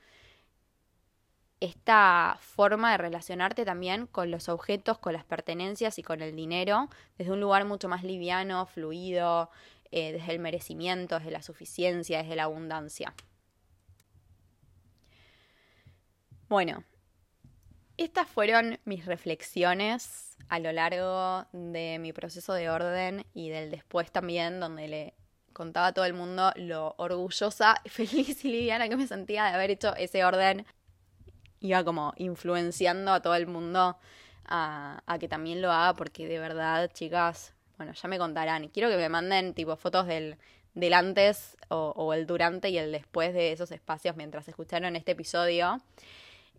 esta forma de relacionarte también con los objetos, con las pertenencias y con el dinero, desde un lugar mucho más liviano, fluido, eh, desde el merecimiento, desde la suficiencia, desde la abundancia. Bueno, estas fueron mis reflexiones a lo largo de mi proceso de orden y del después también, donde le contaba a todo el mundo lo orgullosa, feliz y liviana que me sentía de haber hecho ese orden iba como influenciando a todo el mundo a, que también lo haga, porque de verdad, chicas, bueno, ya me contarán. Quiero que me manden tipo fotos del, del antes o, el durante y el después de esos espacios mientras escucharon este episodio.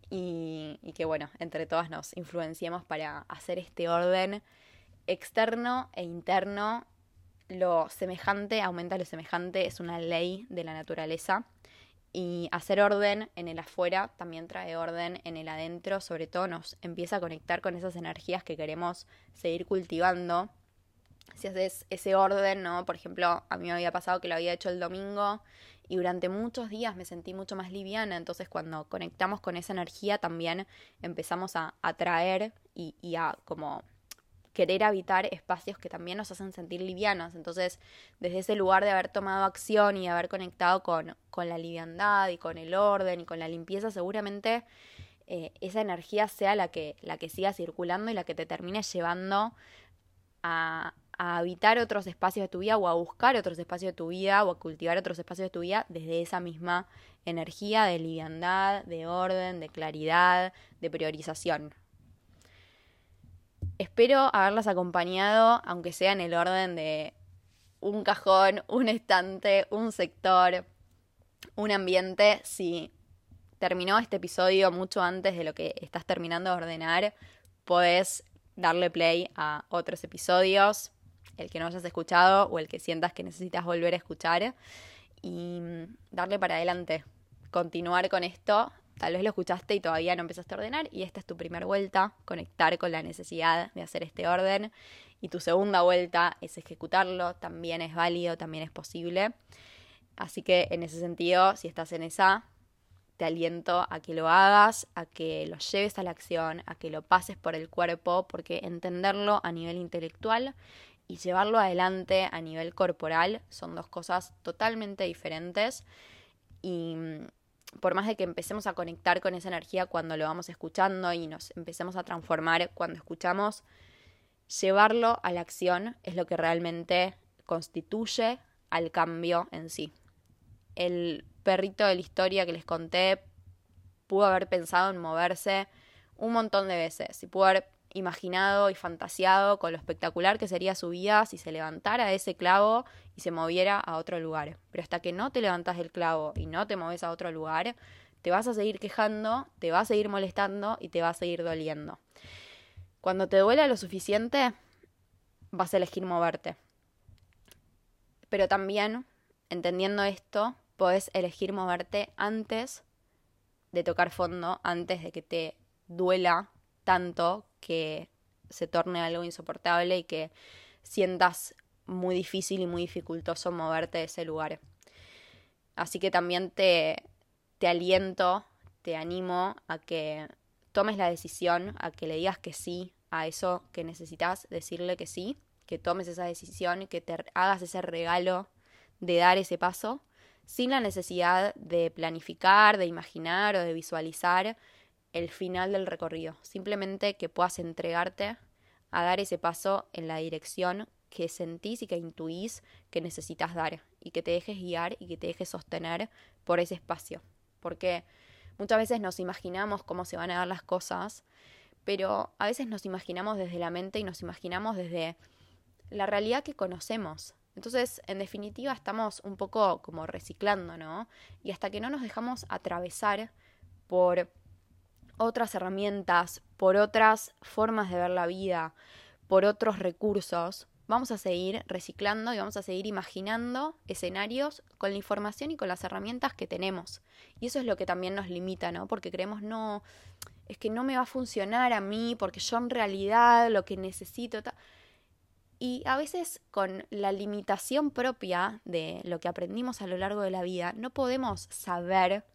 Y, y que bueno, entre todas nos influenciemos para hacer este orden externo e interno. Lo semejante aumenta lo semejante, es una ley de la naturaleza. Y hacer orden en el afuera también trae orden en el adentro, sobre todo nos empieza a conectar con esas energías que queremos seguir cultivando. Si haces ese orden, ¿no? Por ejemplo, a mí me había pasado que lo había hecho el domingo y durante muchos días me sentí mucho más liviana, entonces cuando conectamos con esa energía también empezamos a atraer y, y a como querer habitar espacios que también nos hacen sentir livianos. Entonces, desde ese lugar de haber tomado acción y haber conectado con, con la liviandad y con el orden y con la limpieza, seguramente eh, esa energía sea la que, la que siga circulando y la que te termine llevando a, a habitar otros espacios de tu vida o a buscar otros espacios de tu vida o a cultivar otros espacios de tu vida desde esa misma energía de liviandad, de orden, de claridad, de priorización. Espero haberlas acompañado, aunque sea en el orden de un cajón, un estante, un sector, un ambiente. Si terminó este episodio mucho antes de lo que estás terminando de ordenar, podés darle play a otros episodios, el que no hayas escuchado o el que sientas que necesitas volver a escuchar y darle para adelante, continuar con esto Tal vez lo escuchaste y todavía no empezaste a ordenar y esta es tu primera vuelta, conectar con la necesidad de hacer este orden. Y tu segunda vuelta es ejecutarlo, también es válido, también es posible. Así que en ese sentido, si estás en esa, te aliento a que lo hagas, a que lo lleves a la acción, a que lo pases por el cuerpo, porque entenderlo a nivel intelectual y llevarlo adelante a nivel corporal son dos cosas totalmente diferentes. Y por más de que empecemos a conectar con esa energía cuando lo vamos escuchando y nos empecemos a transformar cuando escuchamos, llevarlo a la acción es lo que realmente constituye al cambio en sí. El perrito de la historia que les conté pudo haber pensado en moverse un montón de veces y pudo haber imaginado y fantaseado con lo espectacular que sería su vida si se levantara ese clavo y se moviera a otro lugar. Pero hasta que no te levantas del clavo y no te moves a otro lugar, te vas a seguir quejando, te va a seguir molestando y te va a seguir doliendo. Cuando te duela lo suficiente, vas a elegir moverte. Pero también, entendiendo esto, podés elegir moverte antes de tocar fondo, antes de que te duela tanto que se torne algo insoportable y que sientas muy difícil y muy dificultoso moverte de ese lugar. Así que también te, te aliento, te animo a que tomes la decisión, a que le digas que sí a eso que necesitas decirle que sí, que tomes esa decisión, que te hagas ese regalo de dar ese paso, sin la necesidad de planificar, de imaginar o de visualizar el final del recorrido. Simplemente que puedas entregarte a dar ese paso en la dirección que sentís y que intuís que necesitas dar y que te dejes guiar y que te dejes sostener por ese espacio. Porque muchas veces nos imaginamos cómo se van a dar las cosas, pero a veces nos imaginamos desde la mente y nos imaginamos desde la realidad que conocemos. Entonces, en definitiva, estamos un poco como reciclando, ¿no? Y hasta que no nos dejamos atravesar por otras herramientas, por otras formas de ver la vida, por otros recursos, vamos a seguir reciclando y vamos a seguir imaginando escenarios con la información y con las herramientas que tenemos. Y eso es lo que también nos limita, ¿no? Porque creemos, no, es que no me va a funcionar a mí, porque yo en realidad lo que necesito... Y a veces con la limitación propia de lo que aprendimos a lo largo de la vida, no podemos saber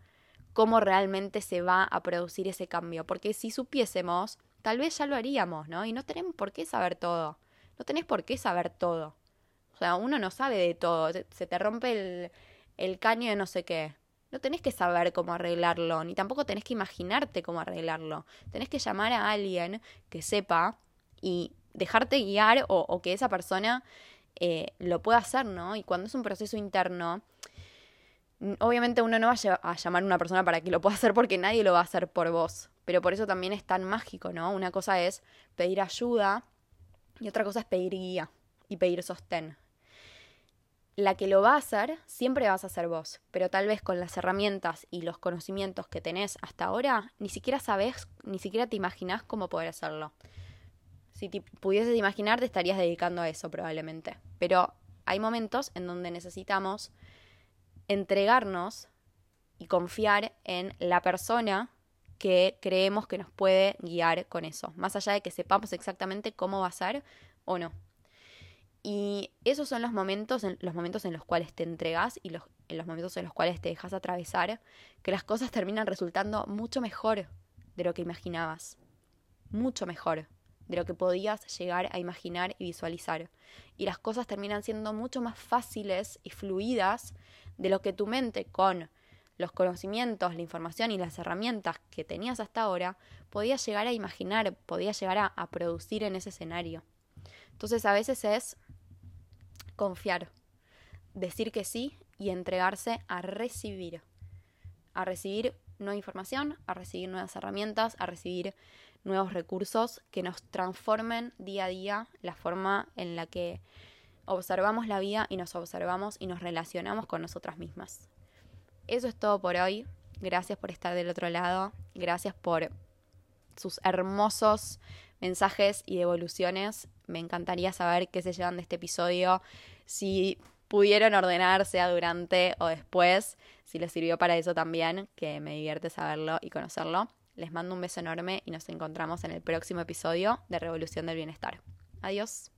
cómo realmente se va a producir ese cambio, porque si supiésemos, tal vez ya lo haríamos, ¿no? Y no tenemos por qué saber todo, no tenés por qué saber todo. O sea, uno no sabe de todo, se te rompe el, el caño de no sé qué. No tenés que saber cómo arreglarlo, ni tampoco tenés que imaginarte cómo arreglarlo. Tenés que llamar a alguien que sepa y dejarte guiar o, que esa persona eh, lo pueda hacer, ¿no? Y cuando es un proceso interno, obviamente uno no va a llamar a una persona para que lo pueda hacer porque nadie lo va a hacer por vos. Pero por eso también es tan mágico, ¿no? Una cosa es pedir ayuda y otra cosa es pedir guía y pedir sostén. La que lo va a hacer siempre vas a ser vos, pero tal vez con las herramientas y los conocimientos que tenés hasta ahora, ni siquiera sabes, ni siquiera te imaginás cómo poder hacerlo. Si pudieses imaginar, te estarías dedicando a eso probablemente. Pero hay momentos en donde necesitamos entregarnos y confiar en la persona que creemos que nos puede guiar con eso, más allá de que sepamos exactamente cómo va a ser o no. Y esos son los momentos, en, los momentos en los cuales te entregas y los, en los momentos en los cuales te dejas atravesar, que las cosas terminan resultando mucho mejor de lo que imaginabas. Mucho mejor de lo que podías llegar a imaginar y visualizar. Y las cosas terminan siendo mucho más fáciles y fluidas de lo que tu mente con los conocimientos, la información y las herramientas que tenías hasta ahora podía llegar a imaginar, podía llegar a, a producir en ese escenario. Entonces a veces es confiar, decir que sí y entregarse a recibir, a recibir nueva información, a recibir nuevas herramientas, a recibir nuevos recursos que nos transformen día a día la forma en la que observamos la vida y nos observamos y nos relacionamos con nosotras mismas. Eso es todo por hoy. Gracias por estar del otro lado. Gracias por sus hermosos mensajes y devoluciones. Me encantaría saber qué se llevan de este episodio. Si pudieron ordenar, sea durante o después, si les sirvió para eso también, que me divierte saberlo y conocerlo. Les mando un beso enorme y nos encontramos en el próximo episodio de Revolución del Bienestar. Adiós.